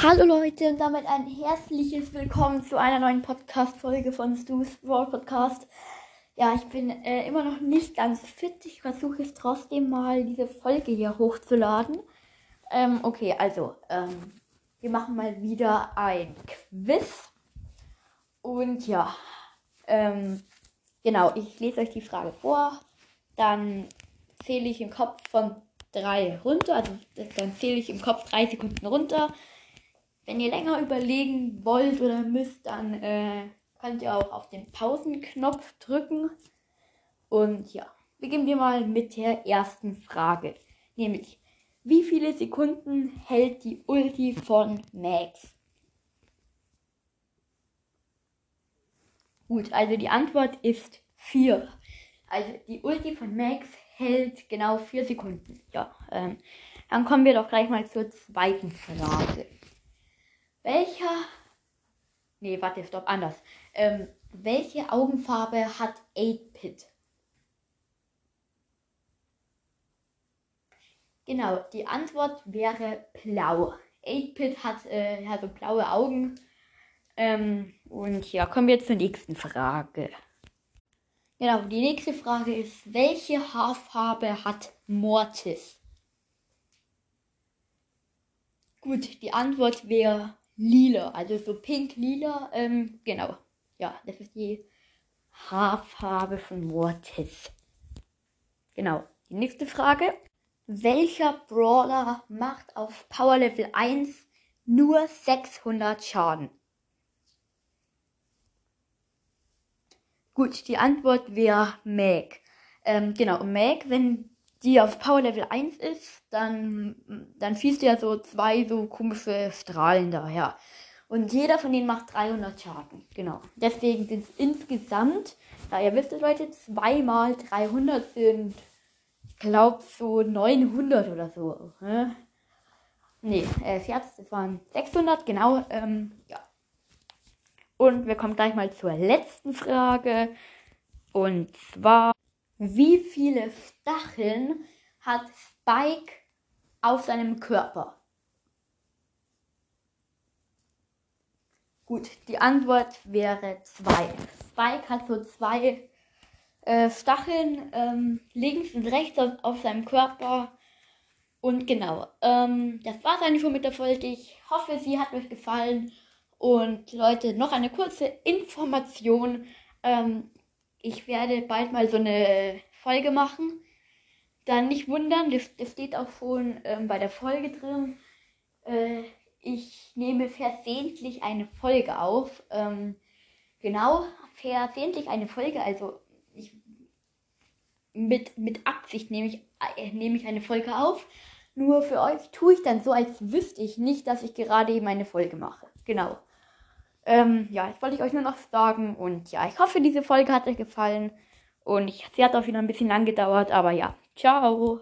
Hallo Leute und damit ein herzliches Willkommen zu einer neuen Podcast-Folge von Stu's World Podcast. Ja, ich bin äh, immer noch nicht ganz fit. Ich versuche es trotzdem mal, diese Folge hier hochzuladen. Ähm, okay, also, ähm, wir machen mal wieder ein Quiz. Und ja, ähm, genau, ich lese euch die Frage vor. Dann zähle ich im Kopf von drei runter. Also dann zähle ich im Kopf drei Sekunden runter. Wenn ihr länger überlegen wollt oder müsst, dann äh, könnt ihr auch auf den Pausenknopf drücken. Und ja, beginnen wir mal mit der ersten Frage. Nämlich, wie viele Sekunden hält die Ulti von Max? Gut, also die Antwort ist 4. Also die Ulti von Max hält genau 4 Sekunden. Ja, ähm, dann kommen wir doch gleich mal zur zweiten Frage. Welcher. Nee, warte, stopp, anders. Ähm, welche Augenfarbe hat 8-Pit? Genau, die Antwort wäre blau. 8-Pit hat äh, also blaue Augen. Ähm, und ja, kommen wir zur nächsten Frage. Genau, die nächste Frage ist, welche Haarfarbe hat Mortis? Gut, die Antwort wäre lila, also so pink-lila. Ähm, genau. Ja, das ist die Haarfarbe von Mortis. Genau. Die nächste Frage. Welcher Brawler macht auf Power Level 1 nur 600 Schaden? Gut, die Antwort wäre Meg. Ähm, genau, Meg, wenn die auf Power Level 1 ist, dann, dann schießt ja so zwei so komische Strahlen daher. Und jeder von denen macht 300 Schaden. Genau. Deswegen sind es insgesamt, da ihr wisst, Leute, zweimal 300 sind, ich glaube, so 900 oder so. Hä? Nee, äh, Scherz, das waren 600, genau. Ähm, ja. Und wir kommen gleich mal zur letzten Frage. Und zwar. Wie viele Stacheln hat Spike auf seinem Körper? Gut, die Antwort wäre zwei. Spike hat so zwei äh, Stacheln ähm, links und rechts auf, auf, seinem Körper. Und genau, ähm, das war es eigentlich schon mit der Folge. Ich hoffe, sie hat euch gefallen. Und Leute, noch eine kurze Information. Ähm, ich werde bald mal so eine Folge machen. Dann nicht wundern, das, das steht auch schon ähm, bei der Folge drin. Äh, ich nehme versehentlich eine Folge auf. Ähm, genau, versehentlich eine Folge, also ich, mit, mit Absicht nehme ich, äh, nehme ich eine Folge auf. Nur für euch tue ich dann so, als wüsste ich nicht, dass ich gerade eben eine Folge mache. Genau. Ähm, ja, das wollte ich euch nur noch sagen. Und ja, ich hoffe, diese Folge hat euch gefallen. Und ich, sie hat auch wieder ein bisschen lang gedauert. Aber ja, ciao.